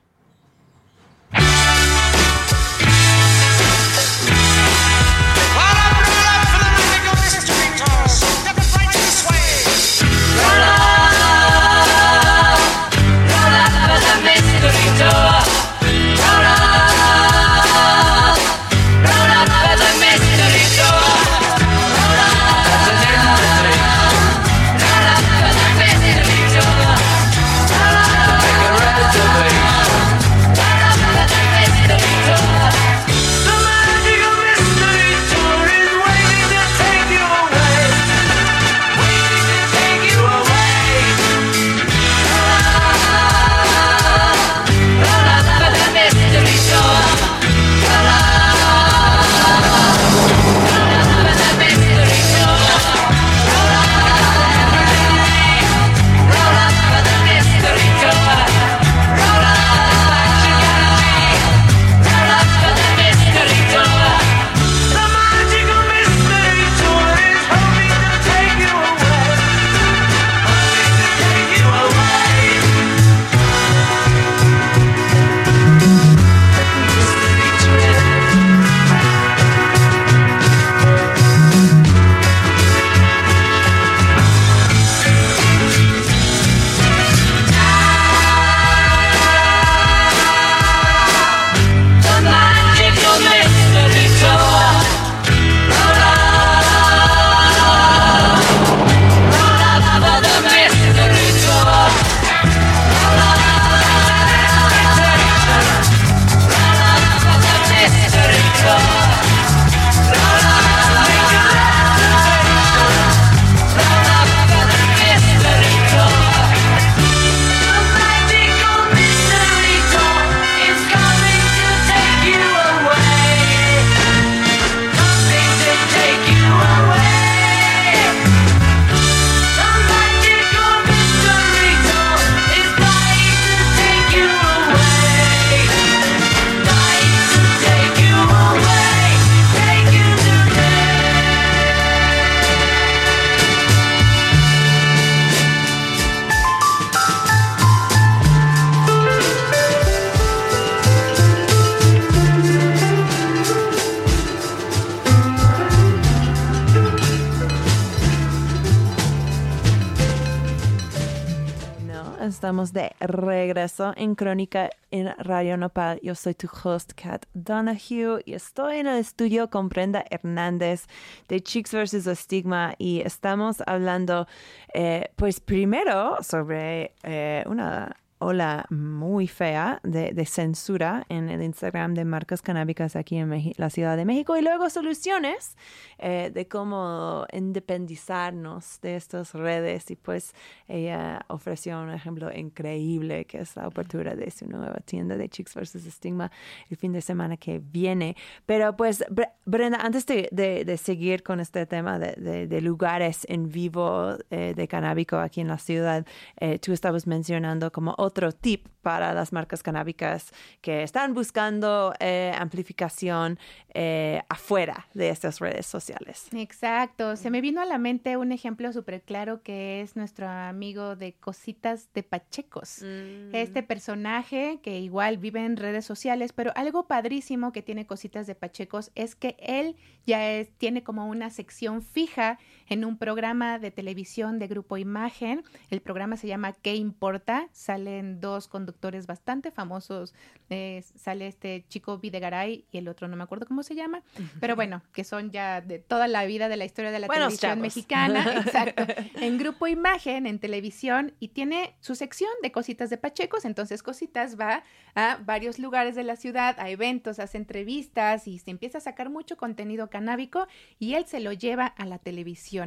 De regreso en Crónica en Radio Nopal. Yo soy tu host, Kat Donahue, y estoy en el estudio con Brenda Hernández de Chicks vs. Estigma y estamos hablando, eh, pues primero sobre eh, una ola muy fea de, censura en el Instagram de marcas canábicas aquí en la Ciudad de México y luego soluciones eh, de cómo independizarnos de estas redes y pues ella ofreció un ejemplo increíble que es la apertura de su nueva tienda de Chicks vs. Stigma el fin de semana que viene. Pero pues Brenda, antes de, seguir con este tema de, de lugares en vivo eh, de canábico aquí en la ciudad, eh, tú estabas mencionando como otro tip para las marcas canábicas que están buscando eh, amplificación eh, afuera de estas redes sociales. Exacto. Se me vino a la mente un ejemplo súper claro que es nuestro amigo de Cositas de Pachecos. Mm. Este personaje que igual vive en redes sociales, pero algo padrísimo que tiene Cositas de Pachecos es que él ya es, tiene como una sección fija en un programa de televisión de Grupo Imagen. El programa se llama ¿Qué importa? Salen dos conductores bastante famosos. Eh, sale este chico Videgaray y el otro no me acuerdo cómo se llama, pero bueno, que son ya de toda la vida de la historia de la televisión mexicana, exacto, en Grupo Imagen, en televisión, y tiene su sección de cositas de Pachecos, entonces Cositas va a varios lugares de la ciudad, a eventos, hace entrevistas y se empieza a sacar mucho contenido canábico y él se lo lleva a la televisión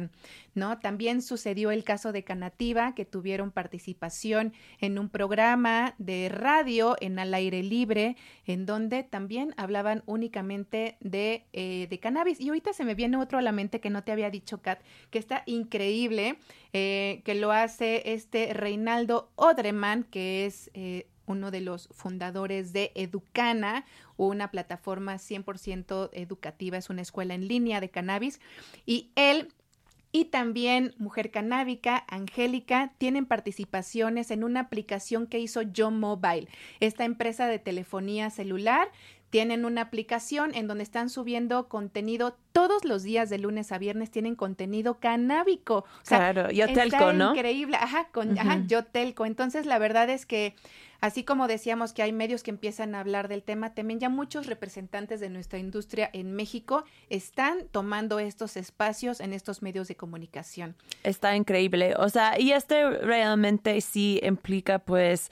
¿no? También sucedió el caso de Canativa, que tuvieron participación en un programa de radio en al aire libre, en donde también hablaban únicamente de, eh, cannabis. Y ahorita se me viene otro a la mente que no te había dicho, Kat, que está increíble, eh, que lo hace este Reinaldo Odreman, que es... Eh, uno de los fundadores de Educana, una plataforma 100% educativa, es una escuela en línea de cannabis, y él y también Mujer Canábica, Angélica, tienen participaciones en una aplicación que hizo Yo Mobile, esta empresa de telefonía celular. Tienen una aplicación en donde están subiendo contenido todos los días de lunes a viernes, tienen contenido canábico. O sea, Claro, yo telco, ¿no? Increíble, ajá, con, ajá, yo telco. Entonces, la verdad es que Así como decíamos que hay medios que empiezan a hablar del tema, también ya muchos representantes de nuestra industria en México están tomando estos espacios en estos medios de comunicación. Está increíble. O sea, y este realmente sí implica pues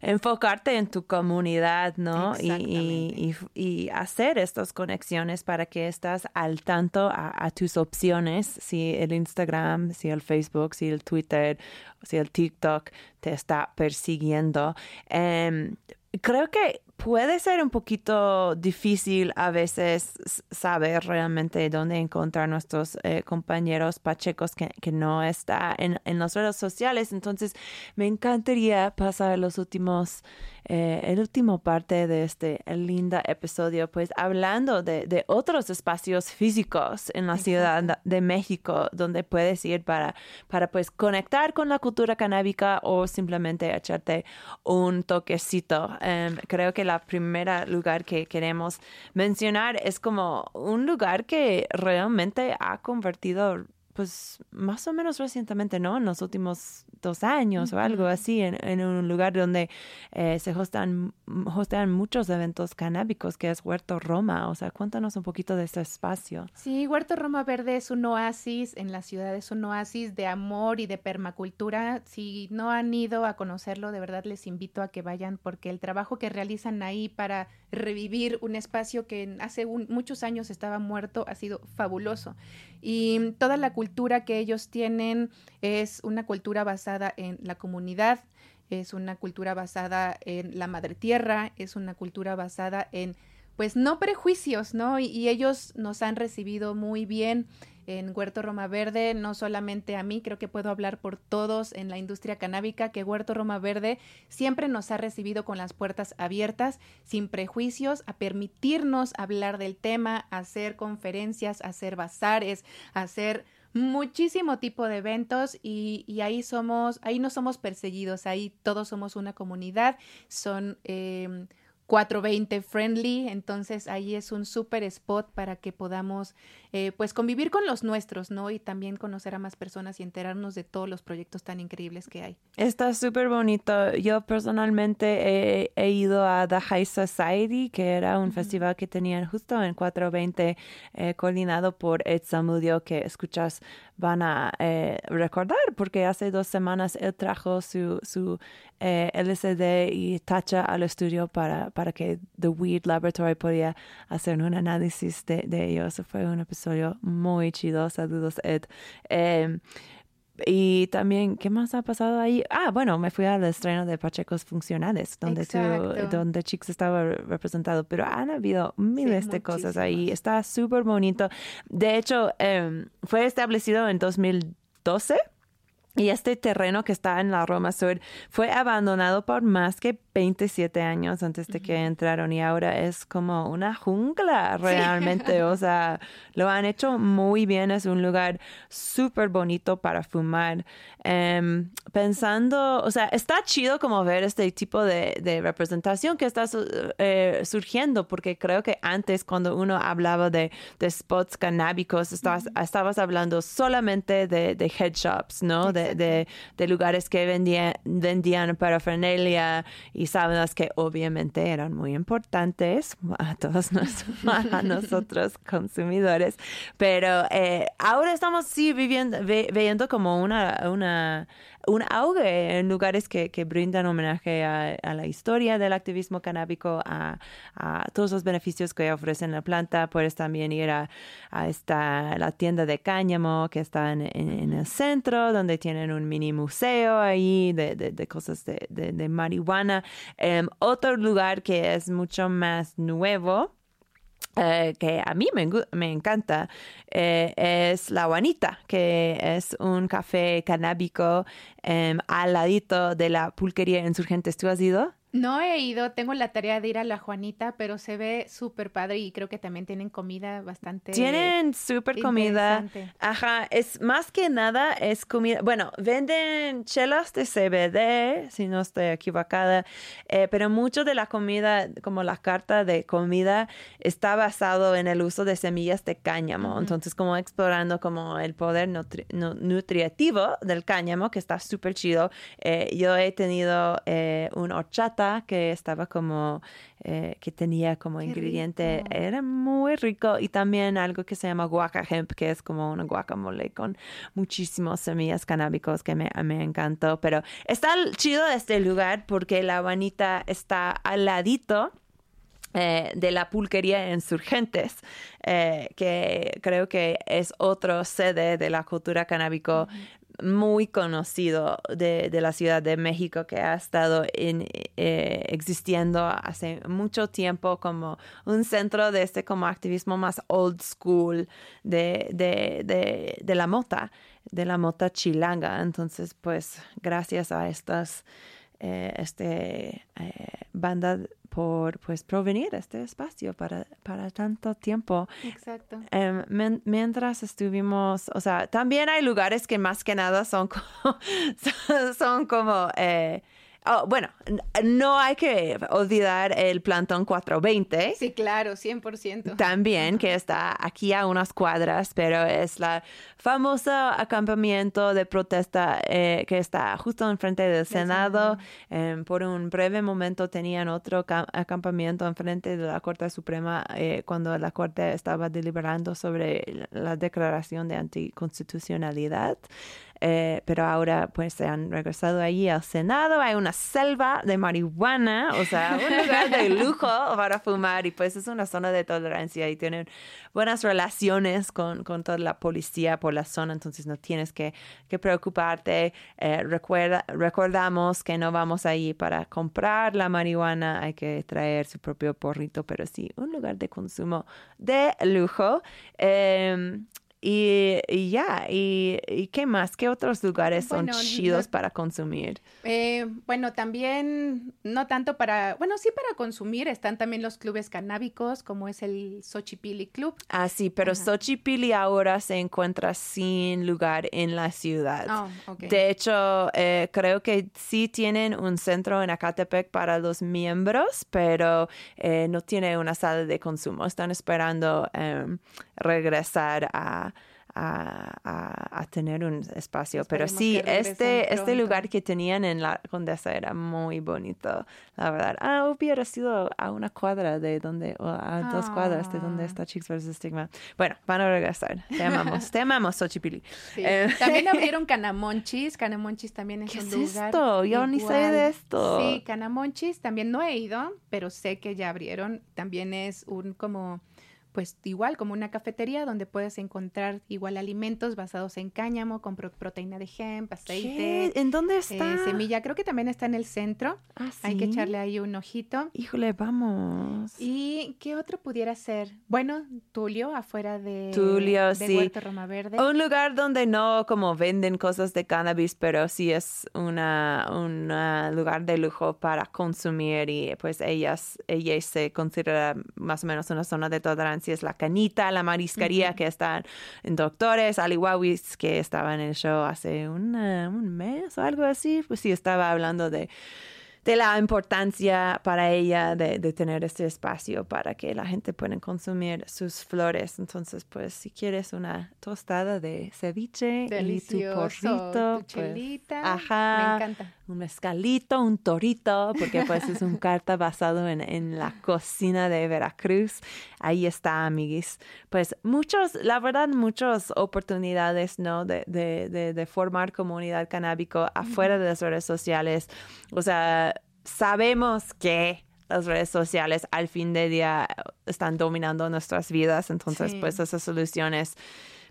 enfocarte en tu comunidad, ¿no? Y, y, hacer estas conexiones para que estás al tanto a, a tus opciones, si el Instagram, si el Facebook, si el Twitter, si el TikTok te está persiguiendo. Em, creo que puede ser un poquito difícil a veces saber realmente dónde encontrar nuestros eh, compañeros pachecos que, que no está en, en las redes sociales. Entonces, me encantaría pasar los últimos, eh, el último parte de este lindo episodio, pues hablando de, de otros espacios físicos en la Ciudad de México donde puedes ir para, para pues conectar con la cultura canábica o simplemente echarte un toquecito. Em, creo que la primera lugar que queremos mencionar es como un lugar que realmente ha convertido pues más o menos recientemente, ¿no? En los últimos dos años o algo así, en, en un lugar donde eh, se hostan, hostean muchos eventos canábicos, que es Huerto Roma. O sea, cuéntanos un poquito de ese espacio. Sí, Huerto Roma Verde es un oasis en la ciudad, es un oasis de amor y de permacultura. Si no han ido a conocerlo, de verdad les invito a que vayan porque el trabajo que realizan ahí para revivir un espacio que hace un- muchos años estaba muerto ha sido fabuloso. Y toda la cultura que ellos tienen es una cultura basada en la comunidad, es una cultura basada en la madre tierra, es una cultura basada en pues no prejuicios, ¿no? Y, y ellos nos han recibido muy bien en Huerto Roma Verde, no solamente a mí, creo que puedo hablar por todos en la industria canábica, que Huerto Roma Verde siempre nos ha recibido con las puertas abiertas, sin prejuicios, a permitirnos hablar del tema, hacer conferencias, hacer bazares, hacer muchísimo tipo de eventos y, y ahí somos, ahí no somos perseguidos, ahí todos somos una comunidad, son... em, 420 friendly, entonces ahí es un súper spot para que podamos eh, pues convivir con los nuestros, ¿no? Y también conocer a más personas y enterarnos de todos los proyectos tan increíbles que hay. Está súper bonito. Yo personalmente he, he ido a The High Society, que era un festival que tenían justo en 420, eh, coordinado por Ed Zamudio, que escuchas van a eh, recordar, porque hace dos semanas él trajo su, su eh, LSD y tacha al estudio para, para que The Weed Laboratory podía hacer un análisis de, de ellos. Fue un episodio muy chido. Saludos, Ed. Eh, y también, ¿qué más ha pasado ahí? Ah, bueno, me fui al estreno de Pachecos Funcionales, donde tú, donde Chicks estaba representado, pero han habido miles de cosas ahí. Está súper bonito. De hecho, em, fue establecido en 2012. Y este terreno que está en la Roma Sur fue abandonado por más que 27 años antes de que entraron y ahora es como una jungla realmente. O sea, lo han hecho muy bien. Es un lugar súper bonito para fumar. Em, pensando, o sea, está chido como ver este tipo de, de representación que está su- eh, surgiendo porque creo que antes cuando uno hablaba de, de spots canábicos estabas, estabas hablando solamente de, de head shops, ¿no? De, de, de lugares que vendían, vendían parafernalia y sábanas que obviamente eran muy importantes a todos a nosotros consumidores. Pero eh, ahora estamos sí viviendo, ve- viendo como una, una, un auge en lugares que, que brindan homenaje a, la historia del activismo canábico, a, todos los beneficios que ofrecen la planta. Puedes también ir a, esta, la tienda de cáñamo que está en, el centro, donde tienen un mini museo ahí de, de- cosas de, de- de marihuana. Em, otro lugar que es mucho más nuevo eh, que a mí me, me encanta eh, es La Juanita, que es un café canábico em, al ladito de la pulquería Insurgentes. ¿Tú has ido? No he ido, tengo la tarea de ir a la Juanita, pero se ve súper padre y creo que también tienen comida bastante. Tienen súper comida. Ajá, es más que nada es comida. Bueno, venden chelas de CBD, si no estoy equivocada, eh, pero mucho de la comida, como la carta de comida, está basado en el uso de semillas de cáñamo. Ujú. Entonces, como explorando como el poder nutri- nu- nutritivo del cáñamo, que está súper chido. Eh, yo he tenido eh, un horchata que estaba como, eh, que tenía como Qué ingrediente, rico. era muy rico y también algo que se llama guaca hemp, que es como una guacamole con muchísimas semillas canábicos que me, me encantó. Pero está chido este lugar porque la Juanita está al ladito eh, de la pulquería Insurgentes, eh, que creo que es otro sede de la cultura canábico muy conocido de, de la Ciudad de México que ha estado en, eh, existiendo hace mucho tiempo como un centro de este como activismo más old school de, de, de, la mota, de la mota chilanga. Entonces, pues gracias a estas eh, este, eh, banda por pues provenir a este espacio para, para tanto tiempo. Exacto. Em, men- mientras estuvimos, o sea, también hay lugares que más que nada son como, son como eh, oh, bueno, no hay que olvidar el plantón 420. Sí, claro, 100%. También, que está aquí a unas cuadras, pero es la famosa acampamiento de protesta eh, que está justo enfrente del Senado. Em, por un breve momento tenían otro ca- acampamiento enfrente de la Corte Suprema eh, cuando la Corte estaba deliberando sobre la declaración de anticonstitucionalidad. Eh, pero ahora pues se han regresado allí al Senado, hay una selva de marihuana, o sea, un lugar de lujo para fumar y pues es una zona de tolerancia y tienen buenas relaciones con, con toda la policía por la zona, entonces no tienes que, que preocuparte. Eh, recuerda, recordamos que no vamos allí para comprar la marihuana, hay que traer su propio porrito, pero sí, un lugar de consumo de lujo. Em, y, y ya, y, y qué más? ¿Qué otros lugares Bueno, son no- chidos para consumir? Eh, bueno, también, no tanto para, bueno, sí para consumir, están también los clubes canábicos, como es el Xochipilli Club. Ah, sí, pero Ajá. Xochipilli ahora se encuentra sin lugar en la ciudad. Oh, ok. De hecho, eh, creo que sí tienen un centro en Acatepec para los miembros, pero eh, no tiene una sala de consumo. Están esperando em, regresar a, a, a- a tener un espacio. Pero Esperemos sí, que regresen este, este lugar que tenían en la Condesa era muy bonito, la verdad. Ah, hubiera sido a una cuadra de donde, o a dos cuadras de donde Ah. está Chicks vs. Stigma. Bueno, van a regresar. Te amamos. Te amamos, Xochipilli. Sí. Eh, También abrieron Canamonchis. Canamonchis también es ¿Qué un es lugar. esto? Yo ni sé de igual. esto. Sí, Canamonchis también no he ido, pero sé que ya abrieron. También es un como, pues igual como una cafetería donde puedes encontrar igual alimentos basados en cáñamo, con pro- proteína de hemp, ¿Qué? aceite, ¿En dónde eh, está? semilla. Creo que también está en el centro. Ah, Hay que ¿sí? echarle ahí un ojito. Híjole, vamos. ¿Y qué otro pudiera ser? Bueno, Tulio, afuera de, Tulio, de sí. Huerto Roma Verde. Un lugar donde no como venden cosas de cannabis, pero sí es una, un ah, lugar de lujo para consumir y pues ellas, ella se considera más o menos una zona de tolerancia. Es la canita, la mariscaría que están en Doctores, Aliwawis, que estaba en el show hace una- un mes o algo así. Pues sí, estaba hablando de de la importancia para ella de, de tener este espacio para que la gente pueda consumir sus flores. Entonces, pues, si quieres una tostada de ceviche y tu Delicioso. porrito, tu pues, ajá, Me encanta. Un mezcalito, un torito, porque pues es un carta basado en, en, la cocina de Veracruz. Ahí está, amiguis. Pues muchos, la verdad, muchas oportunidades, ¿no? De, de, de, de formar comunidad canábico afuera de las redes sociales. O sea, sabemos que las redes sociales al fin de día están dominando nuestras vidas, entonces Sí. pues esas soluciones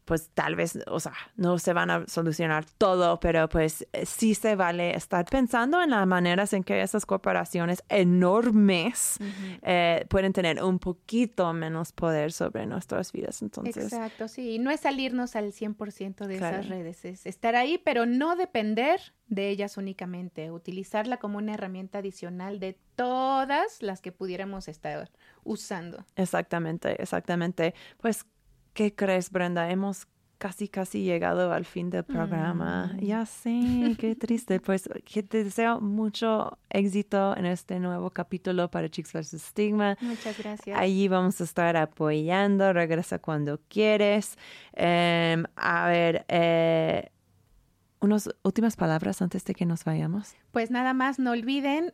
pues tal vez, o sea, no se van a solucionar todo, pero pues eh, sí se vale estar pensando en las maneras en que esas corporaciones enormes eh, pueden tener un poquito menos poder sobre nuestras vidas. Entonces, Exacto, sí. Y no es salirnos al 100% de Claro. esas redes, es estar ahí, pero no depender de ellas únicamente, utilizarla como una herramienta adicional de todas las que pudiéramos estar usando. Exactamente, exactamente. Pues, ¿qué crees, Brenda? Hemos casi, casi llegado al fin del programa. Mm. Ya sé, qué triste. Pues, que te deseo mucho éxito en este nuevo capítulo para Chicks vs. Stigma. Muchas gracias. Allí vamos a estar apoyando. Regresa cuando quieres. Em, a ver, eh, unas últimas palabras antes de que nos vayamos. Pues nada más, no olviden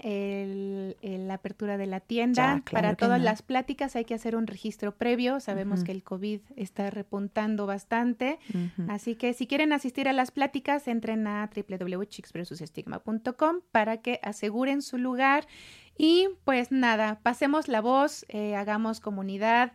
la apertura de la tienda. Ya, claro Para todas no. las pláticas hay que hacer un registro previo. Sabemos que el COVID está repuntando bastante. Así que si quieren asistir a las pláticas, entren a www.chicksversusestigma.com para que aseguren su lugar. Y pues nada, pasemos la voz, eh, hagamos comunidad.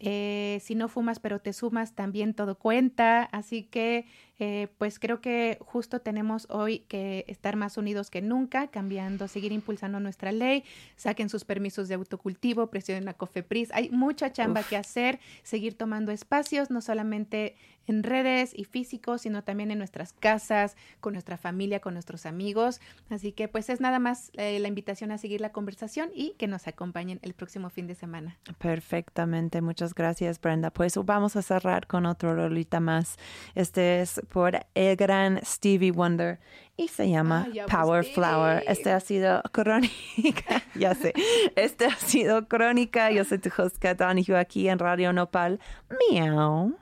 Eh, si no fumas pero te sumas, también todo cuenta. Así que eh, pues creo que justo tenemos hoy que estar más unidos que nunca, cambiando, seguir impulsando nuestra ley, saquen sus permisos de autocultivo, presionen a Cofepris. Hay mucha chamba Uf. que hacer, seguir tomando espacios, no solamente en redes y físicos, sino también en nuestras casas, con nuestra familia, con nuestros amigos. Así que pues es nada más eh, la invitación a seguir la conversación y que nos acompañen el próximo fin de semana. Perfectamente, muchas gracias Brenda. Pues vamos a cerrar con otro rolita más. Este es por el gran Stevie Wonder y se llama Ay, amo Power. Flower. Este ha sido Crónica, ya sé, este ha sido Crónica. Yo soy tu host Kat Donahue aquí en Radio Nopal. Miau.